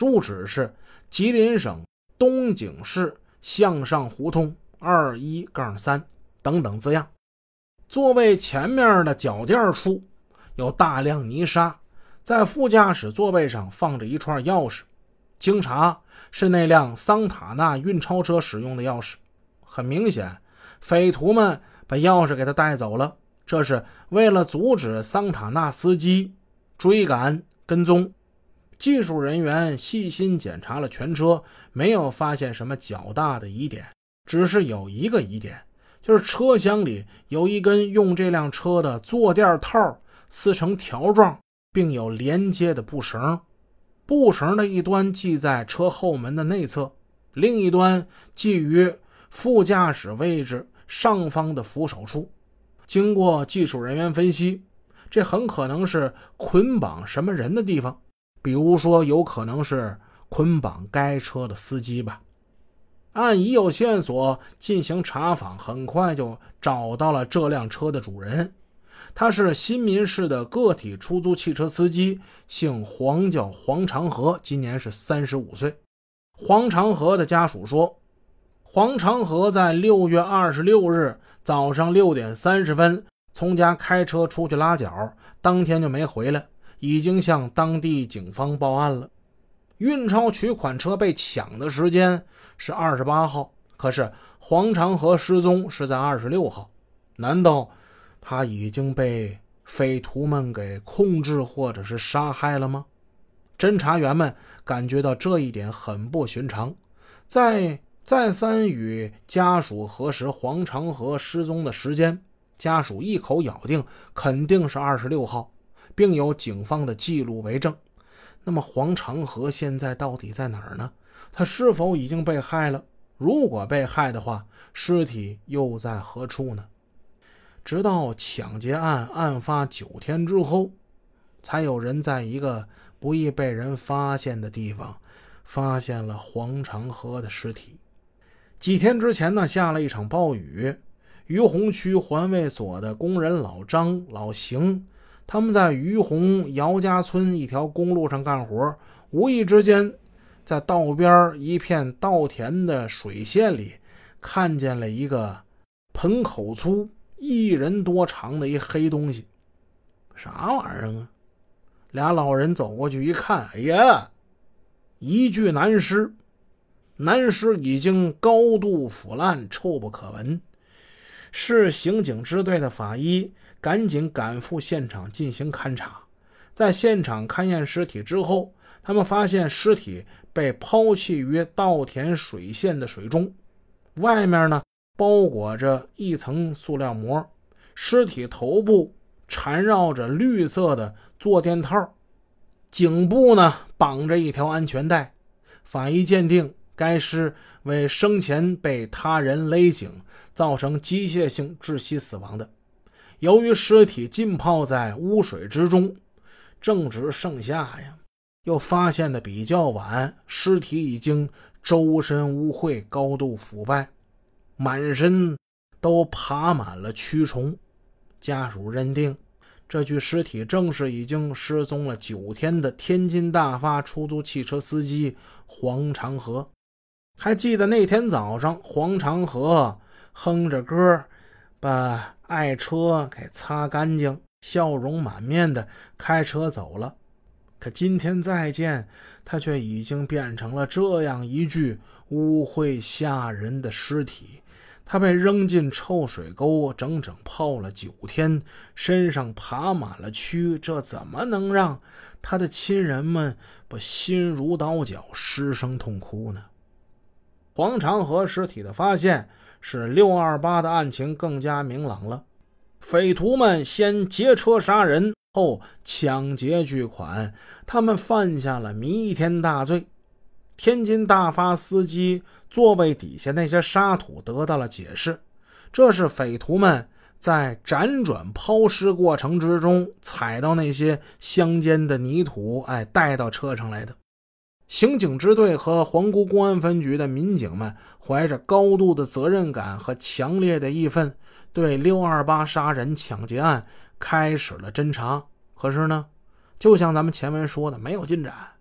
住址是吉林省东井市向上胡同二一杠三等等字样。座位前面的脚垫处有大量泥沙，在副驾驶座位上放着一串钥匙，经查是那辆桑塔纳运钞车使用的钥匙。很明显，匪徒们把钥匙给他带走了，这是为了阻止桑塔纳司机追赶跟踪。技术人员细心检查了全车，没有发现什么较大的疑点，只是有一个疑点。就是车厢里有一根用这辆车的坐垫套撕成条状，并有连接的布绳，布绳的一端系在车后门的内侧，另一端系于副驾驶位置上方的扶手处。经过技术人员分析，这很可能是捆绑什么人的地方，比如说有可能是捆绑该车的司机吧。按已有线索进行查访，很快就找到了这辆车的主人。他是新民市的个体出租汽车司机，姓黄，叫黄长河，今年是三十五岁。黄长河的家属说，黄长河在六月二十六日早上六点三十分从家开车出去拉脚，当天就没回来，已经向当地警方报案了。运钞取款车被抢的时间是二十八号，可是黄长河失踪是在二十六号，难道他已经被匪徒们给控制或者是杀害了吗？侦查员们感觉到这一点很不寻常，在再三与家属核实黄长河失踪的时间，家属一口咬定肯定是二十六号，并有警方的记录为证。那么黄长河现在到底在哪儿呢？他是否已经被害了？如果被害的话，尸体又在何处呢？直到抢劫案案发九天之后，才有人在一个不易被人发现的地方，发现了黄长河的尸体。几天之前呢，下了一场暴雨，于洪区环卫所的工人老张、老邢。他们在于洪姚家村一条公路上干活，无意之间，在道边一片稻田的水线里，看见了一个盆口粗、一人多长的一黑东西，啥玩意儿啊？俩老人走过去一看，哎呀，一具男尸，男尸已经高度腐烂，臭不可闻。市刑警支队的法医。赶紧赶赴现场进行勘查，在现场勘验尸体之后，他们发现尸体被抛弃于稻田水线的水中，外面呢包裹着一层塑料膜，尸体头部缠绕着绿色的坐垫套，颈部呢绑着一条安全带。法医鉴定，该尸为生前被他人勒颈，造成机械性窒息死亡的。由于尸体浸泡在污水之中，正值盛夏呀，又发现的比较晚，尸体已经周身污秽、高度腐败，满身都爬满了蛆虫。家属认定，这具尸体正是已经失踪了九天的天津大发出租汽车司机黄长河。还记得那天早上，黄长河哼着歌，把。爱车给擦干净，笑容满面的开车走了。可今天再见，他却已经变成了这样一具污秽吓人的尸体。他被扔进臭水沟，整整泡了九天，身上爬满了蛆。这怎么能让他的亲人们不心如刀绞、失声痛哭呢？黄长河尸体的发现。使六二八的案情更加明朗了。匪徒们先劫车杀人，后抢劫巨款，他们犯下了弥天大罪。天津大发司机座位底下那些沙土得到了解释，这是匪徒们在辗转抛尸过程之中踩到那些乡间的泥土，哎，带到车上来的。刑警支队和皇姑公安分局的民警们怀着高度的责任感和强烈的义愤，对六二八杀人抢劫案开始了侦查。可是呢，就像咱们前文说的，没有进展。